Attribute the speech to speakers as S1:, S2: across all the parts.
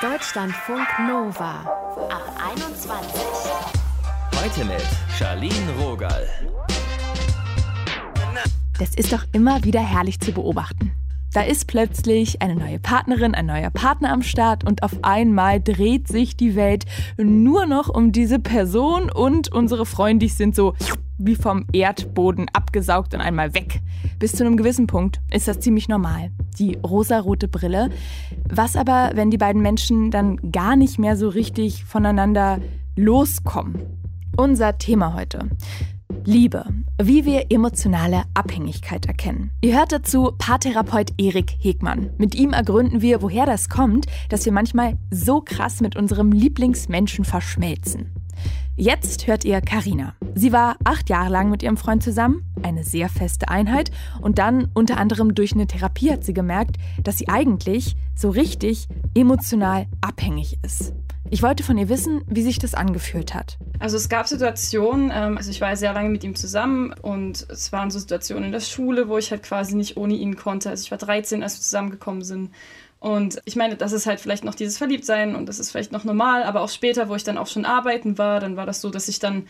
S1: Deutschlandfunk Nova ab 21.
S2: Heute mit Charlene Rogal.
S3: Das ist doch immer wieder herrlich zu beobachten. Da ist plötzlich eine neue Partnerin, ein neuer Partner am Start und auf einmal dreht sich die Welt nur noch um diese Person und unsere Freunde sind so wie vom Erdboden abgesaugt und einmal weg. Bis zu einem gewissen Punkt ist das ziemlich normal. Die rosarote Brille. Was aber, wenn die beiden Menschen dann gar nicht mehr so richtig voneinander loskommen? Unser Thema heute. Liebe, wie wir emotionale Abhängigkeit erkennen. Ihr hört dazu Paartherapeut Erik Hegmann. Mit ihm ergründen wir, woher das kommt, dass wir manchmal so krass mit unserem Lieblingsmenschen verschmelzen. Jetzt hört ihr Karina. Sie war acht Jahre lang mit ihrem Freund zusammen, eine sehr feste Einheit, und dann unter anderem durch eine Therapie hat sie gemerkt, dass sie eigentlich so richtig emotional abhängig ist. Ich wollte von ihr wissen, wie sich das angefühlt hat.
S4: Also es gab Situationen, ähm, also ich war sehr lange mit ihm zusammen und es waren so Situationen in der Schule, wo ich halt quasi nicht ohne ihn konnte. Also ich war 13, als wir zusammengekommen sind. Und ich meine, das ist halt vielleicht noch dieses Verliebtsein und das ist vielleicht noch normal, aber auch später, wo ich dann auch schon arbeiten war, dann war das so, dass ich dann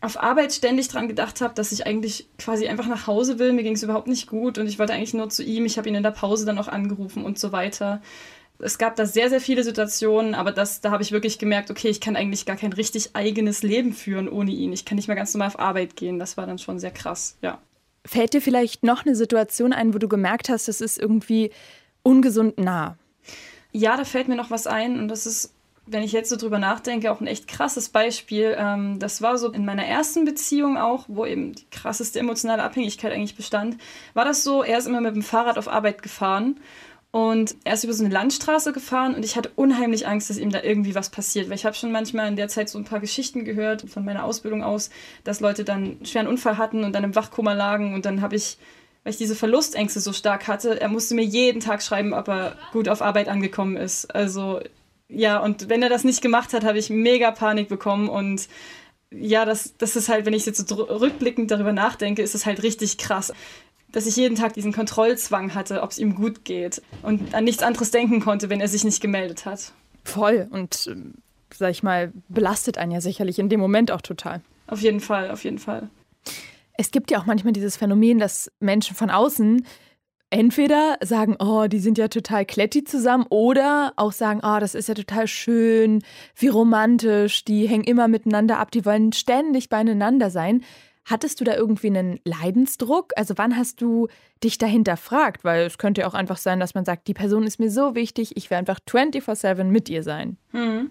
S4: auf Arbeit ständig dran gedacht habe, dass ich eigentlich quasi einfach nach Hause will. Mir ging es überhaupt nicht gut und ich wollte eigentlich nur zu ihm. Ich habe ihn in der Pause dann auch angerufen und so weiter. Es gab da sehr, sehr viele Situationen, aber das, da habe ich wirklich gemerkt, okay, ich kann eigentlich gar kein richtig eigenes Leben führen ohne ihn. Ich kann nicht mehr ganz normal auf Arbeit gehen. Das war dann schon sehr krass, ja.
S3: Fällt dir vielleicht noch eine Situation ein, wo du gemerkt hast, das ist irgendwie ungesund nah?
S4: Ja, da fällt mir noch was ein und das ist, wenn ich jetzt so drüber nachdenke, auch ein echt krasses Beispiel. Ähm, das war so in meiner ersten Beziehung auch, wo eben die krasseste emotionale Abhängigkeit eigentlich bestand. War das so, er ist immer mit dem Fahrrad auf Arbeit gefahren und er ist über so eine Landstraße gefahren und ich hatte unheimlich Angst, dass ihm da irgendwie was passiert. Weil ich habe schon manchmal in der Zeit so ein paar Geschichten gehört von meiner Ausbildung aus, dass Leute dann einen schweren Unfall hatten und dann im Wachkoma lagen und dann habe ich weil ich diese Verlustängste so stark hatte. Er musste mir jeden Tag schreiben, ob er gut auf Arbeit angekommen ist. Also ja, und wenn er das nicht gemacht hat, habe ich mega Panik bekommen und ja, das, das ist halt, wenn ich jetzt so rückblickend darüber nachdenke, ist es halt richtig krass, dass ich jeden Tag diesen Kontrollzwang hatte, ob es ihm gut geht und an nichts anderes denken konnte, wenn er sich nicht gemeldet hat.
S3: Voll und, ähm, sag ich mal, belastet einen ja sicherlich in dem Moment auch total.
S4: Auf jeden Fall, auf jeden Fall.
S3: Es gibt ja auch manchmal dieses Phänomen, dass Menschen von außen entweder sagen, oh, die sind ja total kletti zusammen, oder auch sagen, oh, das ist ja total schön, wie romantisch, die hängen immer miteinander ab, die wollen ständig beieinander sein. Hattest du da irgendwie einen Leidensdruck? Also wann hast du dich dahinter fragt? Weil es könnte ja auch einfach sein, dass man sagt, die Person ist mir so wichtig, ich will einfach 24/7 mit ihr sein.
S4: Hm.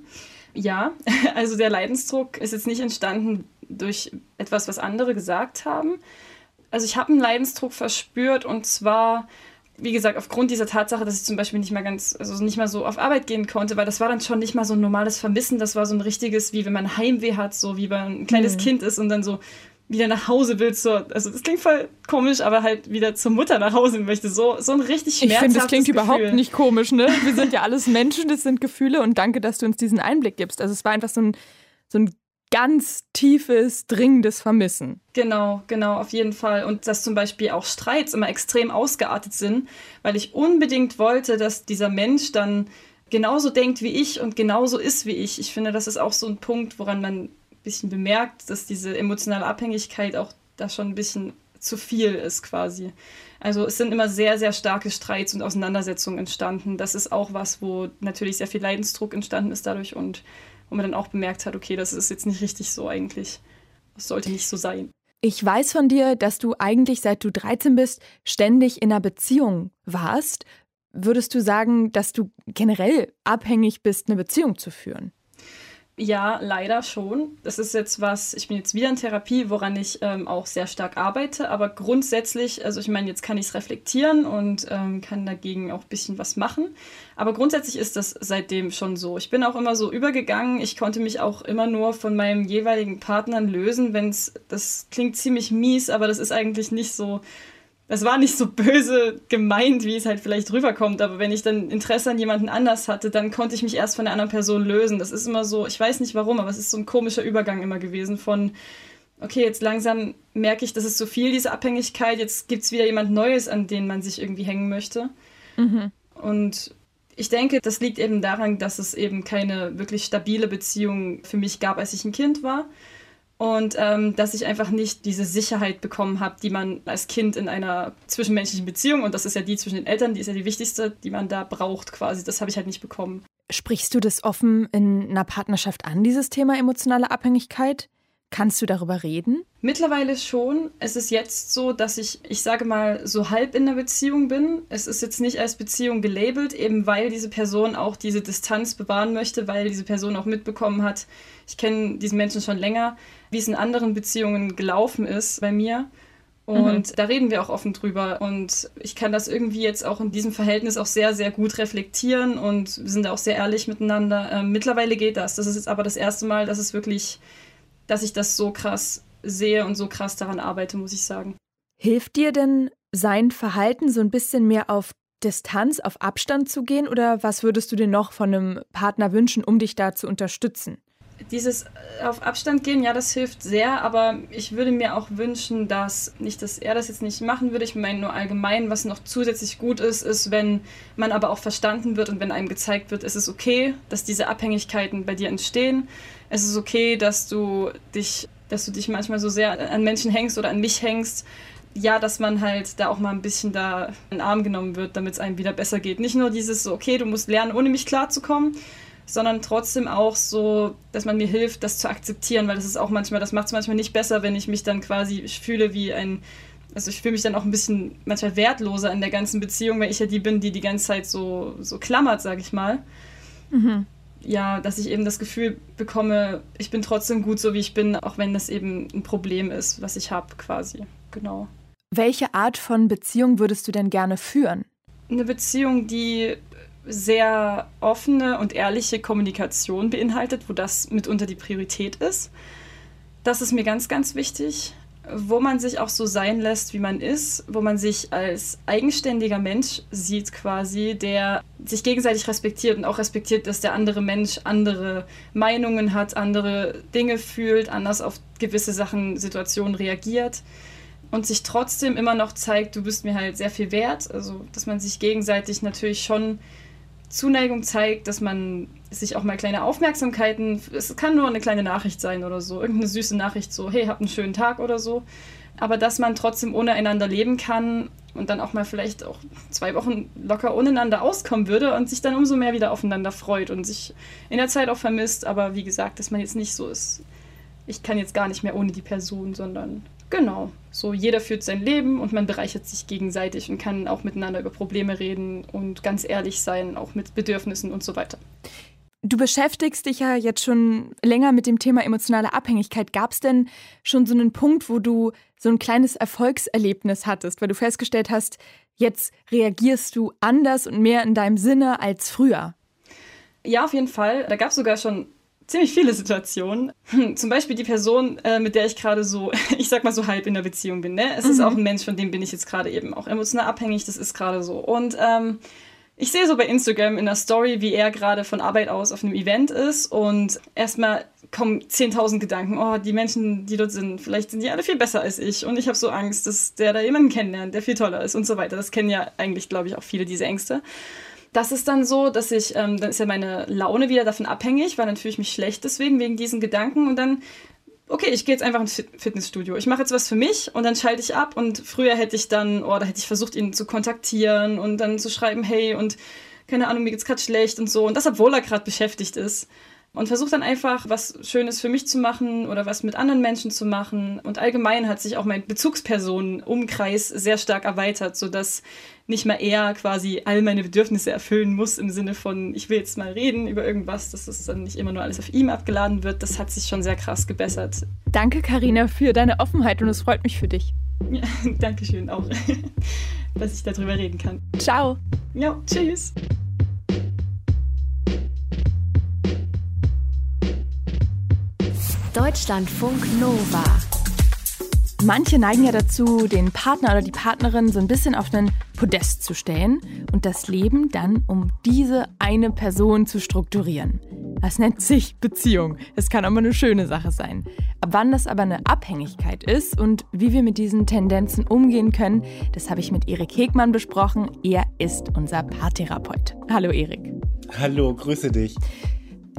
S4: Ja, also der Leidensdruck ist jetzt nicht entstanden durch etwas, was andere gesagt haben. Also ich habe einen Leidensdruck verspürt und zwar, wie gesagt, aufgrund dieser Tatsache, dass ich zum Beispiel nicht mehr ganz, also nicht mal so auf Arbeit gehen konnte, weil das war dann schon nicht mal so ein normales Vermissen, das war so ein richtiges, wie wenn man Heimweh hat, so wie wenn man ein kleines mhm. Kind ist und dann so wieder nach Hause willst. So, also das klingt voll komisch, aber halt wieder zur Mutter nach Hause möchte. So, so ein richtig schmerzhaftes
S3: Ich finde, das klingt
S4: Gefühl.
S3: überhaupt nicht komisch, ne? Wir sind ja alles Menschen, das sind Gefühle und danke, dass du uns diesen Einblick gibst. Also es war einfach so ein, so ein ganz tiefes, dringendes Vermissen.
S4: Genau, genau, auf jeden Fall. Und dass zum Beispiel auch Streits immer extrem ausgeartet sind, weil ich unbedingt wollte, dass dieser Mensch dann genauso denkt wie ich und genauso ist wie ich. Ich finde, das ist auch so ein Punkt, woran man bisschen bemerkt, dass diese emotionale Abhängigkeit auch da schon ein bisschen zu viel ist quasi. Also es sind immer sehr, sehr starke Streits und Auseinandersetzungen entstanden. Das ist auch was, wo natürlich sehr viel Leidensdruck entstanden ist dadurch und wo man dann auch bemerkt hat, okay, das ist jetzt nicht richtig so eigentlich. Das sollte nicht so sein.
S3: Ich weiß von dir, dass du eigentlich seit du 13 bist ständig in einer Beziehung warst. Würdest du sagen, dass du generell abhängig bist, eine Beziehung zu führen?
S4: Ja, leider schon. Das ist jetzt was, ich bin jetzt wieder in Therapie, woran ich ähm, auch sehr stark arbeite, aber grundsätzlich, also ich meine, jetzt kann ich es reflektieren und ähm, kann dagegen auch ein bisschen was machen. Aber grundsätzlich ist das seitdem schon so. Ich bin auch immer so übergegangen. Ich konnte mich auch immer nur von meinem jeweiligen Partnern lösen, wenn es, das klingt ziemlich mies, aber das ist eigentlich nicht so das war nicht so böse gemeint, wie es halt vielleicht rüberkommt, aber wenn ich dann Interesse an jemanden anders hatte, dann konnte ich mich erst von der anderen Person lösen. Das ist immer so, ich weiß nicht warum, aber es ist so ein komischer Übergang immer gewesen von, okay, jetzt langsam merke ich, das ist so viel, diese Abhängigkeit, jetzt gibt es wieder jemand Neues, an den man sich irgendwie hängen möchte. Mhm. Und Ich denke, das liegt eben daran, dass es eben keine wirklich stabile Beziehung für mich gab, als ich ein Kind war. Und ähm, dass ich einfach nicht diese Sicherheit bekommen habe, die man als Kind in einer zwischenmenschlichen Beziehung, und das ist ja die zwischen den Eltern, die ist ja die wichtigste, die man da braucht quasi. Das habe ich halt nicht bekommen.
S3: Sprichst du das offen in einer Partnerschaft an, dieses Thema emotionale Abhängigkeit? Kannst du darüber reden?
S4: Mittlerweile schon. Es ist jetzt so, dass ich, ich sage mal, so halb in der Beziehung bin. Es ist jetzt nicht als Beziehung gelabelt, eben weil diese Person auch diese Distanz bewahren möchte, weil diese Person auch mitbekommen hat, ich kenne diesen Menschen schon länger, wie es in anderen Beziehungen gelaufen ist bei mir. Und mhm. da reden wir auch offen drüber. Und ich kann das irgendwie jetzt auch in diesem Verhältnis auch sehr, sehr gut reflektieren und wir sind auch sehr ehrlich miteinander. Ähm, mittlerweile geht das. Das ist jetzt aber das erste Mal, dass es wirklich dass ich das so krass sehe und so krass daran arbeite, muss ich sagen.
S3: Hilft dir denn sein Verhalten so ein bisschen mehr auf Distanz, auf Abstand zu gehen oder was würdest du dir noch von einem Partner wünschen, um dich da zu unterstützen?
S4: Dieses äh, auf Abstand gehen, ja, das hilft sehr, aber ich würde mir auch wünschen, dass nicht, dass er das jetzt nicht machen würde. Ich meine nur allgemein, was noch zusätzlich gut ist, ist, wenn man aber auch verstanden wird und wenn einem gezeigt wird, es ist okay, dass diese Abhängigkeiten bei dir entstehen es ist okay, dass du dich, dass du dich manchmal so sehr an Menschen hängst oder an mich hängst. Ja, dass man halt da auch mal ein bisschen da in den Arm genommen wird, damit es einem wieder besser geht. Nicht nur dieses so, okay, du musst lernen, ohne mich klarzukommen, sondern trotzdem auch so, dass man mir hilft, das zu akzeptieren, weil das ist auch manchmal, das macht es manchmal nicht besser, wenn ich mich dann quasi fühle wie ein, also ich fühle mich dann auch ein bisschen manchmal wertloser in der ganzen Beziehung, weil ich ja die bin, die die ganze Zeit so, so klammert, sag ich mal. Mhm ja, dass ich eben das Gefühl bekomme, ich bin trotzdem gut so, wie ich bin, auch wenn das eben ein Problem ist, was ich habe quasi. Genau.
S3: Welche Art von Beziehung würdest du denn gerne führen?
S4: Eine Beziehung, die sehr offene und ehrliche Kommunikation beinhaltet, wo das mitunter die Priorität ist. Das ist mir ganz, ganz wichtig wo man sich auch so sein lässt, wie man ist, wo man sich als eigenständiger Mensch sieht quasi, der sich gegenseitig respektiert und auch respektiert, dass der andere Mensch andere Meinungen hat, andere Dinge fühlt, anders auf gewisse Sachen, Situationen reagiert und sich trotzdem immer noch zeigt, du bist mir halt sehr viel wert. Also, dass man sich gegenseitig natürlich schon Zuneigung zeigt, dass man sich auch mal kleine Aufmerksamkeiten, es kann nur eine kleine Nachricht sein oder so, irgendeine süße Nachricht so, hey, habt einen schönen Tag oder so. Aber dass man trotzdem ohne einander leben kann und dann auch mal vielleicht auch zwei Wochen locker ohneinander auskommen würde und sich dann umso mehr wieder aufeinander freut und sich in der Zeit auch vermisst. Aber wie gesagt, dass man jetzt nicht so ist, ich kann jetzt gar nicht mehr ohne die Person, sondern Genau. So, jeder führt sein Leben und man bereichert sich gegenseitig und kann auch miteinander über Probleme reden und ganz ehrlich sein, auch mit Bedürfnissen und so weiter.
S3: Du beschäftigst dich ja jetzt schon länger mit dem Thema emotionale Abhängigkeit. Gab es denn schon so einen Punkt, wo du so ein kleines Erfolgserlebnis hattest, weil du festgestellt hast, jetzt reagierst du anders und mehr in deinem Sinne als früher?
S4: Ja, auf jeden Fall. Da gab es sogar schon ziemlich viele Situationen. Hm, zum Beispiel die Person, äh, mit der ich gerade so, ich sag mal so halb in der Beziehung bin. Ne? Es mhm. ist auch ein Mensch, von dem bin ich jetzt gerade eben auch emotional abhängig. Das ist gerade so. Und ähm, ich sehe so bei Instagram in der Story, wie er gerade von Arbeit aus auf einem Event ist und erstmal kommen 10.000 Gedanken. Oh, die Menschen, die dort sind, vielleicht sind die alle viel besser als ich und ich habe so Angst, dass der da jemanden kennenlernt, der viel toller ist und so weiter. Das kennen ja eigentlich, glaube ich, auch viele diese Ängste das ist dann so, dass ich, ähm, dann ist ja meine Laune wieder davon abhängig, weil dann fühle ich mich schlecht deswegen, wegen diesen Gedanken und dann, okay, ich gehe jetzt einfach ins Fitnessstudio. Ich mache jetzt was für mich und dann schalte ich ab und früher hätte ich dann, oh, da hätte ich versucht, ihn zu kontaktieren und dann zu schreiben, hey und keine Ahnung, mir geht's gerade schlecht und so und das, obwohl er gerade beschäftigt ist und versuche dann einfach was Schönes für mich zu machen oder was mit anderen Menschen zu machen. Und allgemein hat sich auch mein Bezugspersonenumkreis sehr stark erweitert, sodass nicht mehr er quasi all meine Bedürfnisse erfüllen muss im Sinne von, ich will jetzt mal reden über irgendwas, dass es dann nicht immer nur alles auf ihm abgeladen wird. Das hat sich schon sehr krass gebessert.
S3: Danke, Karina, für deine Offenheit und es freut mich für dich.
S4: Ja, Dankeschön auch, dass ich darüber reden kann.
S3: Ciao.
S4: Ja, tschüss.
S1: Deutschlandfunk Nova.
S3: Manche neigen ja dazu, den Partner oder die Partnerin so ein bisschen auf einen Podest zu stellen und das Leben dann um diese eine Person zu strukturieren. Das nennt sich Beziehung. Es kann aber eine schöne Sache sein. Wann das aber eine Abhängigkeit ist und wie wir mit diesen Tendenzen umgehen können, das habe ich mit Erik Hegmann besprochen. Er ist unser Paartherapeut. Hallo Erik.
S5: Hallo, grüße dich.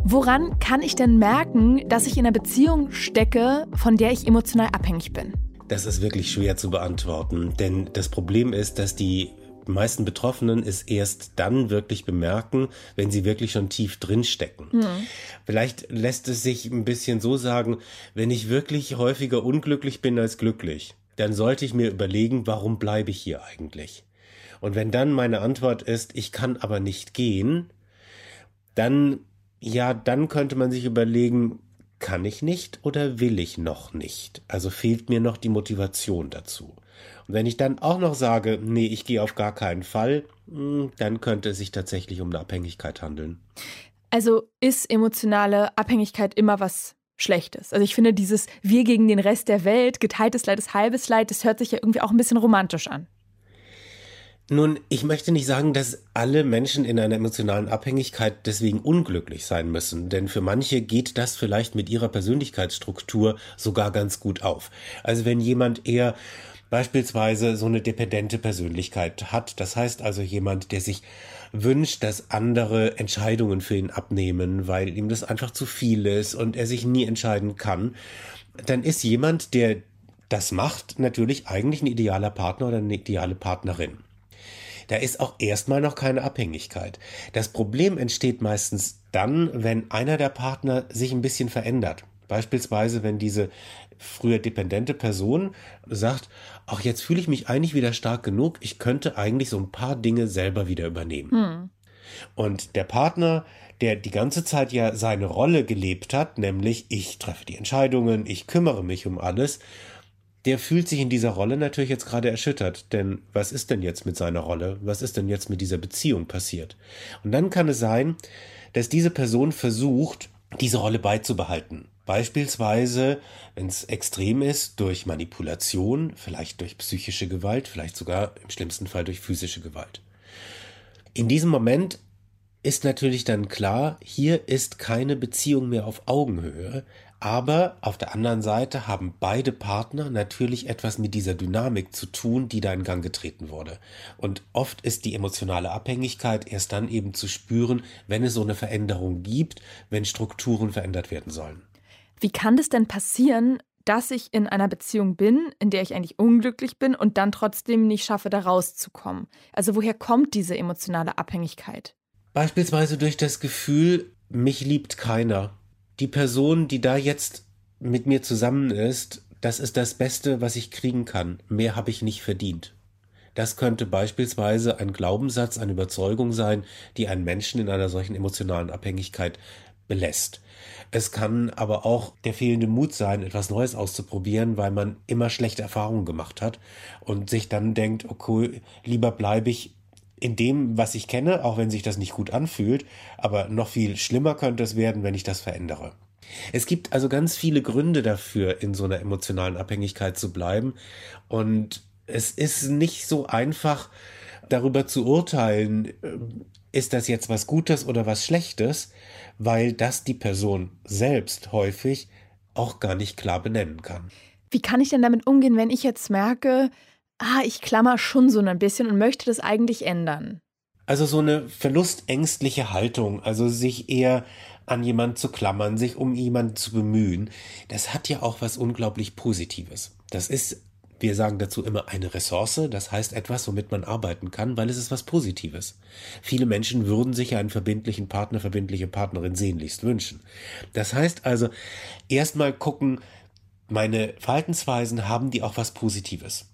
S3: Woran kann ich denn merken, dass ich in einer Beziehung stecke, von der ich emotional abhängig bin?
S5: Das ist wirklich schwer zu beantworten, denn das Problem ist, dass die meisten Betroffenen es erst dann wirklich bemerken, wenn sie wirklich schon tief drin stecken. Mhm. Vielleicht lässt es sich ein bisschen so sagen, wenn ich wirklich häufiger unglücklich bin als glücklich, dann sollte ich mir überlegen, warum bleibe ich hier eigentlich? Und wenn dann meine Antwort ist, ich kann aber nicht gehen, dann ja, dann könnte man sich überlegen, kann ich nicht oder will ich noch nicht? Also fehlt mir noch die Motivation dazu. Und wenn ich dann auch noch sage, nee, ich gehe auf gar keinen Fall, hm, dann könnte es sich tatsächlich um eine Abhängigkeit handeln.
S3: Also ist emotionale Abhängigkeit immer was Schlechtes. Also ich finde dieses Wir gegen den Rest der Welt, geteiltes Leid ist halbes Leid, das hört sich ja irgendwie auch ein bisschen romantisch an.
S5: Nun, ich möchte nicht sagen, dass alle Menschen in einer emotionalen Abhängigkeit deswegen unglücklich sein müssen, denn für manche geht das vielleicht mit ihrer Persönlichkeitsstruktur sogar ganz gut auf. Also wenn jemand eher beispielsweise so eine dependente Persönlichkeit hat, das heißt also jemand, der sich wünscht, dass andere Entscheidungen für ihn abnehmen, weil ihm das einfach zu viel ist und er sich nie entscheiden kann, dann ist jemand, der das macht, natürlich eigentlich ein idealer Partner oder eine ideale Partnerin da ist auch erstmal noch keine Abhängigkeit. Das Problem entsteht meistens dann, wenn einer der Partner sich ein bisschen verändert. Beispielsweise, wenn diese früher dependente Person sagt, ach, jetzt fühle ich mich eigentlich wieder stark genug, ich könnte eigentlich so ein paar Dinge selber wieder übernehmen. Hm. Und der Partner, der die ganze Zeit ja seine Rolle gelebt hat, nämlich ich treffe die Entscheidungen, ich kümmere mich um alles, der fühlt sich in dieser Rolle natürlich jetzt gerade erschüttert. Denn was ist denn jetzt mit seiner Rolle? Was ist denn jetzt mit dieser Beziehung passiert? Und dann kann es sein, dass diese Person versucht, diese Rolle beizubehalten. Beispielsweise, wenn es extrem ist, durch Manipulation, vielleicht durch psychische Gewalt, vielleicht sogar im schlimmsten Fall durch physische Gewalt. In diesem Moment ist natürlich dann klar, hier ist keine Beziehung mehr auf Augenhöhe, aber auf der anderen Seite haben beide Partner natürlich etwas mit dieser Dynamik zu tun, die da in Gang getreten wurde. Und oft ist die emotionale Abhängigkeit erst dann eben zu spüren, wenn es so eine Veränderung gibt, wenn Strukturen verändert werden sollen.
S3: Wie kann das denn passieren, dass ich in einer Beziehung bin, in der ich eigentlich unglücklich bin und dann trotzdem nicht schaffe, da rauszukommen? Also woher kommt diese emotionale Abhängigkeit?
S5: Beispielsweise durch das Gefühl, mich liebt keiner die Person, die da jetzt mit mir zusammen ist, das ist das Beste, was ich kriegen kann. Mehr habe ich nicht verdient. Das könnte beispielsweise ein Glaubenssatz, eine Überzeugung sein, die einen Menschen in einer solchen emotionalen Abhängigkeit belässt. Es kann aber auch der fehlende Mut sein, etwas Neues auszuprobieren, weil man immer schlechte Erfahrungen gemacht hat und sich dann denkt, okay, lieber bleibe ich in dem, was ich kenne, auch wenn sich das nicht gut anfühlt, aber noch viel schlimmer könnte es werden, wenn ich das verändere. Es gibt also ganz viele Gründe dafür, in so einer emotionalen Abhängigkeit zu bleiben und es ist nicht so einfach darüber zu urteilen, äh, ist das jetzt was Gutes oder was Schlechtes, weil das die Person selbst häufig auch gar nicht klar benennen kann.
S3: Wie kann ich denn damit umgehen, wenn ich jetzt merke, ah, ich klammer schon so ein bisschen und möchte das eigentlich ändern.
S5: Also so eine verlustängstliche Haltung, also sich eher an jemanden zu klammern, sich um jemanden zu bemühen, das hat ja auch was unglaublich Positives. Das ist, wir sagen dazu immer eine Ressource, das heißt etwas, womit man arbeiten kann, weil es ist was Positives. Viele Menschen würden sich einen verbindlichen Partner, verbindliche Partnerin sehnlichst wünschen. Das heißt also, erstmal gucken, meine Verhaltensweisen haben die auch was Positives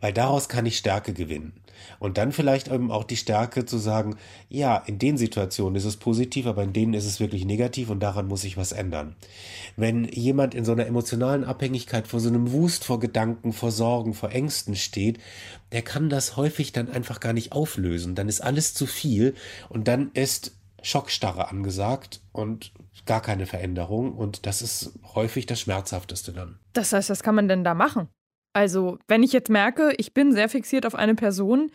S5: weil daraus kann ich Stärke gewinnen. Und dann vielleicht eben auch die Stärke zu sagen, ja, in den Situationen ist es positiv, aber in denen ist es wirklich negativ und daran muss ich was ändern. Wenn jemand in so einer emotionalen Abhängigkeit vor so einem Wust vor Gedanken, vor Sorgen, vor Ängsten steht, der kann das häufig dann einfach gar nicht auflösen. Dann ist alles zu viel und dann ist Schockstarre angesagt und gar keine Veränderung und das ist häufig das Schmerzhafteste dann.
S3: Das heißt, was kann man denn da machen? Also, wenn ich jetzt merke, ich bin sehr fixiert auf eine Person,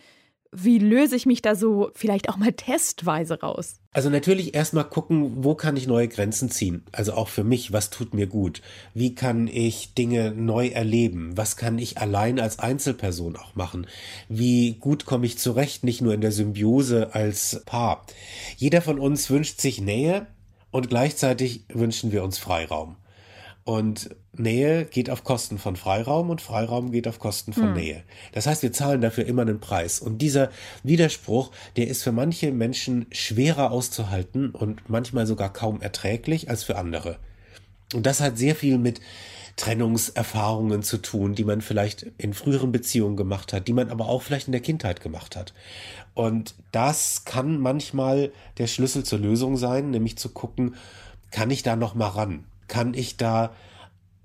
S3: wie löse ich mich da so vielleicht auch mal testweise raus?
S5: Also natürlich erstmal gucken, wo kann ich neue Grenzen ziehen? Also auch für mich, was tut mir gut? Wie kann ich Dinge neu erleben? Was kann ich allein als Einzelperson auch machen? Wie gut komme ich zurecht, nicht nur in der Symbiose als Paar? Jeder von uns wünscht sich Nähe und gleichzeitig wünschen wir uns Freiraum. Und Nähe geht auf Kosten von Freiraum und Freiraum geht auf Kosten von hm. Nähe. Das heißt, wir zahlen dafür immer einen Preis. Und dieser Widerspruch, der ist für manche Menschen schwerer auszuhalten und manchmal sogar kaum erträglich als für andere. Und das hat sehr viel mit Trennungserfahrungen zu tun, die man vielleicht in früheren Beziehungen gemacht hat, die man aber auch vielleicht in der Kindheit gemacht hat. Und das kann manchmal der Schlüssel zur Lösung sein, nämlich zu gucken, kann ich da noch mal ran? Kann ich da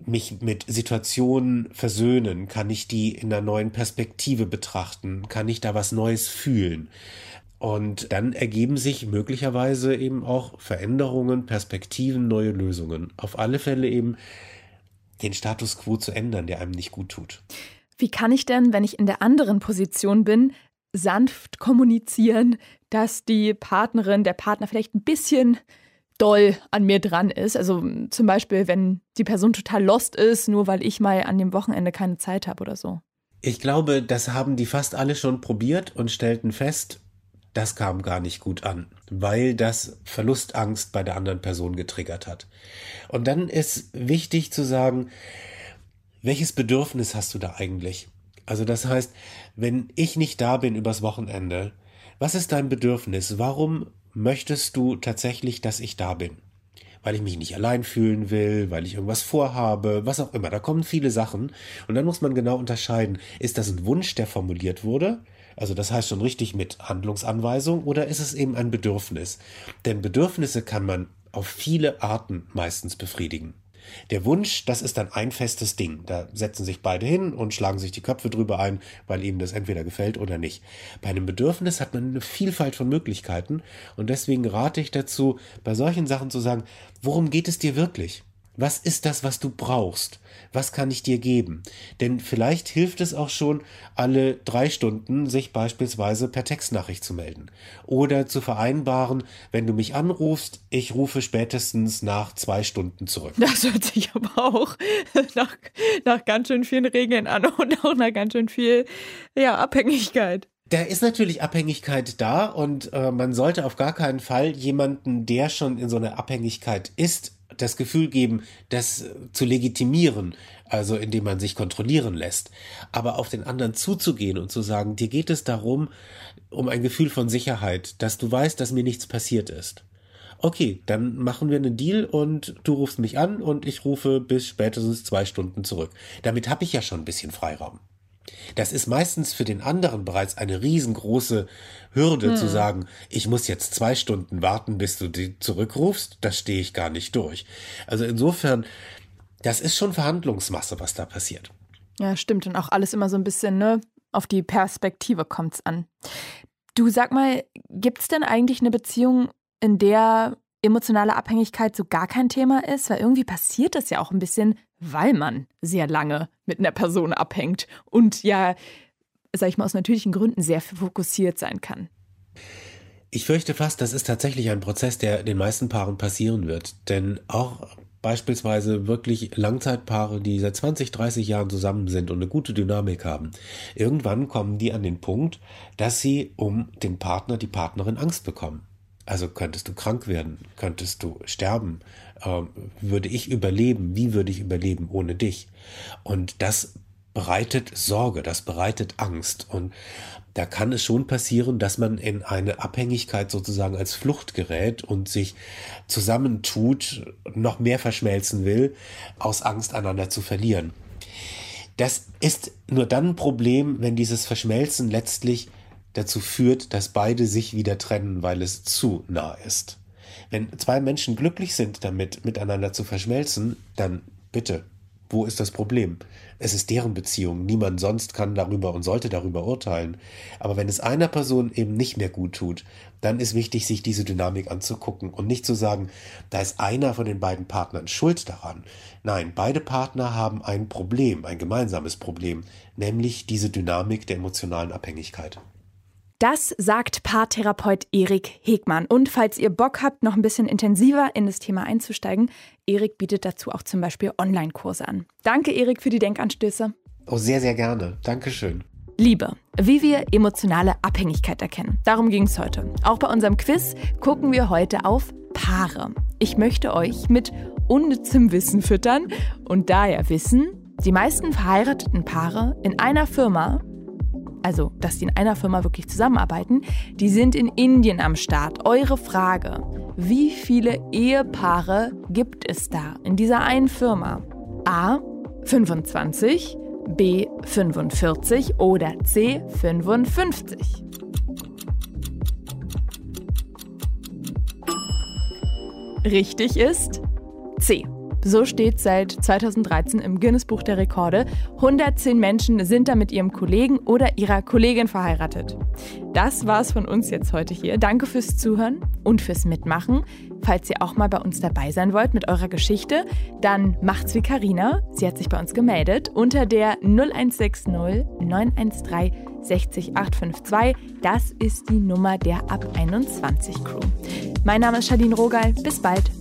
S5: mich mit Situationen versöhnen? Kann ich die in einer neuen Perspektive betrachten? Kann ich da was Neues fühlen? Und dann ergeben sich möglicherweise eben auch Veränderungen, Perspektiven, neue Lösungen. Auf alle Fälle eben den Status quo zu ändern, der einem nicht gut tut.
S3: Wie kann ich denn, wenn ich in der anderen Position bin, sanft kommunizieren, dass die Partnerin, der Partner vielleicht ein bisschen doll an mir dran ist. Also zum Beispiel, wenn die Person total lost ist, nur weil ich mal an dem Wochenende keine Zeit habe oder so.
S5: Ich glaube, das haben die fast alle schon probiert und stellten fest, das kam gar nicht gut an, weil das Verlustangst bei der anderen Person getriggert hat. Und dann ist wichtig zu sagen, welches Bedürfnis hast du da eigentlich? Also das heißt, wenn ich nicht da bin übers Wochenende, was ist dein Bedürfnis? Warum möchtest du tatsächlich, dass ich da bin? Weil ich mich nicht allein fühlen will, weil ich irgendwas vorhabe, was auch immer. Da kommen viele Sachen. Und dann muss man genau unterscheiden, ist das ein Wunsch, der formuliert wurde? Also das heißt schon richtig mit Handlungsanweisung oder ist es eben ein Bedürfnis? Denn Bedürfnisse kann man auf viele Arten meistens befriedigen. Der Wunsch, das ist dann ein festes Ding. Da setzen sich beide hin und schlagen sich die Köpfe drüber ein, weil ihnen das entweder gefällt oder nicht. Bei einem Bedürfnis hat man eine Vielfalt von Möglichkeiten und deswegen rate ich dazu, bei solchen Sachen zu sagen, worum geht es dir wirklich? Was ist das, was du brauchst? Was kann ich dir geben? Denn vielleicht hilft es auch schon, alle drei Stunden sich beispielsweise per Textnachricht zu melden. Oder zu vereinbaren, wenn du mich anrufst, ich rufe spätestens nach zwei Stunden zurück.
S3: Das hört sich aber auch nach, nach ganz schön vielen Regeln an und auch nach ganz schön viel ja, Abhängigkeit.
S5: Da ist natürlich Abhängigkeit da und äh, man sollte auf gar keinen Fall jemanden, der schon in so einer Abhängigkeit ist, das Gefühl geben, das zu legitimieren, also indem man sich kontrollieren lässt, aber auf den anderen zuzugehen und zu sagen, dir geht es darum, um ein Gefühl von Sicherheit, dass du weißt, dass mir nichts passiert ist. Okay, dann machen wir einen Deal und du rufst mich an und ich rufe bis spätestens zwei Stunden zurück. Damit habe ich ja schon ein bisschen Freiraum. Das ist meistens für den anderen bereits eine riesengroße Hürde hm. zu sagen, ich muss jetzt zwei Stunden warten, bis du die zurückrufst. Das stehe ich gar nicht durch. Also insofern, das ist schon Verhandlungsmasse, was da passiert.
S3: Ja, stimmt. Und auch alles immer so ein bisschen, ne? Auf die Perspektive kommt es an. Du sag mal, gibt es denn eigentlich eine Beziehung, in der emotionale Abhängigkeit so gar kein Thema ist? Weil irgendwie passiert das ja auch ein bisschen, weil man sehr lange mit einer Person abhängt und ja, sag ich mal, aus natürlichen Gründen sehr fokussiert sein kann.
S5: Ich fürchte fast, das ist tatsächlich ein Prozess, der den meisten Paaren passieren wird. Denn auch beispielsweise wirklich Langzeitpaare, die seit 20, 30 Jahren zusammen sind und eine gute Dynamik haben, irgendwann kommen die an den Punkt, dass sie um den Partner, die Partnerin Angst bekommen. Also könntest du krank werden, könntest du sterben, äh, würde ich überleben, wie würde ich überleben ohne dich? Und das bereitet Sorge, das bereitet Angst. Und da kann es schon passieren, dass man in eine Abhängigkeit sozusagen als Flucht gerät und sich zusammentut, noch mehr verschmelzen will, aus Angst einander zu verlieren. Das ist nur dann ein Problem, wenn dieses Verschmelzen letztlich dazu führt, dass beide sich wieder trennen, weil es zu nah ist. Wenn zwei Menschen glücklich sind damit, miteinander zu verschmelzen, dann bitte, wo ist das Problem? Es ist deren Beziehung. Niemand sonst kann darüber und sollte darüber urteilen. Aber wenn es einer Person eben nicht mehr gut tut, dann ist wichtig, sich diese Dynamik anzugucken und nicht zu sagen, da ist einer von den beiden Partnern schuld daran. Nein, beide Partner haben ein Problem, ein gemeinsames Problem, nämlich diese Dynamik der emotionalen Abhängigkeit.
S3: Das sagt Paartherapeut Erik Hegmann. Und falls ihr Bock habt, noch ein bisschen intensiver in das Thema einzusteigen, Erik bietet dazu auch zum Beispiel Online-Kurse an. Danke, Erik, für die Denkanstöße.
S5: Oh, sehr, sehr gerne. Dankeschön.
S3: Liebe, wie wir emotionale Abhängigkeit erkennen. Darum ging es heute. Auch bei unserem Quiz gucken wir heute auf Paare. Ich möchte euch mit unnützem Wissen füttern und daher wissen, die meisten verheirateten Paare in einer Firma, also dass die in einer Firma wirklich zusammenarbeiten, die sind in Indien am Start. Eure Frage, wie viele Ehepaare gibt es da in dieser einen Firma? A 25, B 45 oder C 55? Richtig ist C. So steht seit 2013 im Guinness Buch der Rekorde. 110 Menschen sind da mit ihrem Kollegen oder ihrer Kollegin verheiratet. Das war's von uns jetzt heute hier. Danke fürs Zuhören und fürs Mitmachen. Falls ihr auch mal bei uns dabei sein wollt mit eurer Geschichte, dann macht's wie Karina. Sie hat sich bei uns gemeldet unter der 0160 913 60 852. Das ist die Nummer der Ab 21 Crew. Mein Name ist Shadine Rogal. Bis bald.